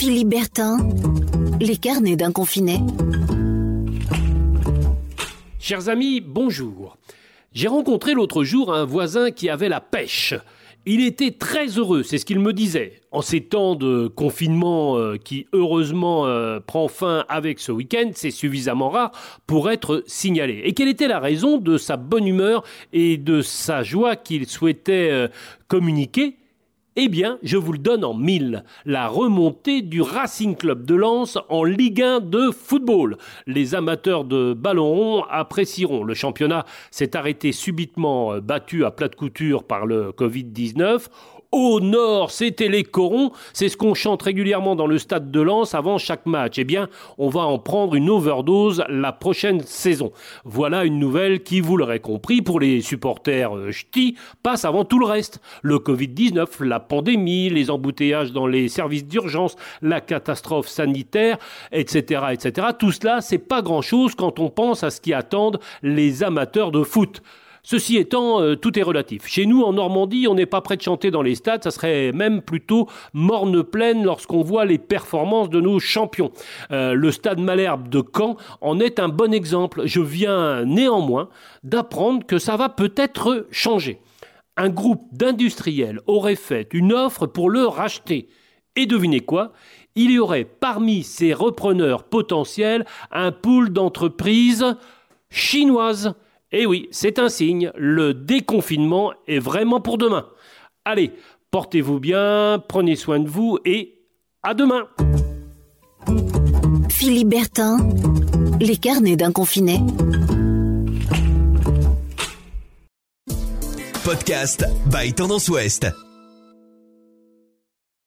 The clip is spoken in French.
Philippe Bertin, les carnets d'un confiné. Chers amis, bonjour. J'ai rencontré l'autre jour un voisin qui avait la pêche. Il était très heureux, c'est ce qu'il me disait. En ces temps de confinement euh, qui heureusement euh, prend fin avec ce week-end, c'est suffisamment rare pour être signalé. Et quelle était la raison de sa bonne humeur et de sa joie qu'il souhaitait euh, communiquer eh bien, je vous le donne en mille. La remontée du Racing Club de Lens en Ligue 1 de football. Les amateurs de ballon rond apprécieront. Le championnat s'est arrêté subitement euh, battu à plate couture par le Covid-19. Au nord, c'était les corons. C'est ce qu'on chante régulièrement dans le stade de Lens avant chaque match. Eh bien, on va en prendre une overdose la prochaine saison. Voilà une nouvelle qui, vous l'aurez compris, pour les supporters euh, ch'tis, passe avant tout le reste. Le Covid-19, la pandémie, les embouteillages dans les services d'urgence, la catastrophe sanitaire, etc., etc. Tout cela, c'est pas grand chose quand on pense à ce qui attendent les amateurs de foot. Ceci étant, euh, tout est relatif. Chez nous, en Normandie, on n'est pas prêt de chanter dans les stades, ça serait même plutôt morne pleine lorsqu'on voit les performances de nos champions. Euh, le stade Malherbe de Caen en est un bon exemple. Je viens néanmoins d'apprendre que ça va peut-être changer. Un groupe d'industriels aurait fait une offre pour le racheter. Et devinez quoi? Il y aurait parmi ces repreneurs potentiels un pool d'entreprises chinoises. Eh oui, c'est un signe, le déconfinement est vraiment pour demain. Allez, portez-vous bien, prenez soin de vous et à demain. Philippe Bertin, les carnets d'un confiné. Podcast by Tendance Ouest.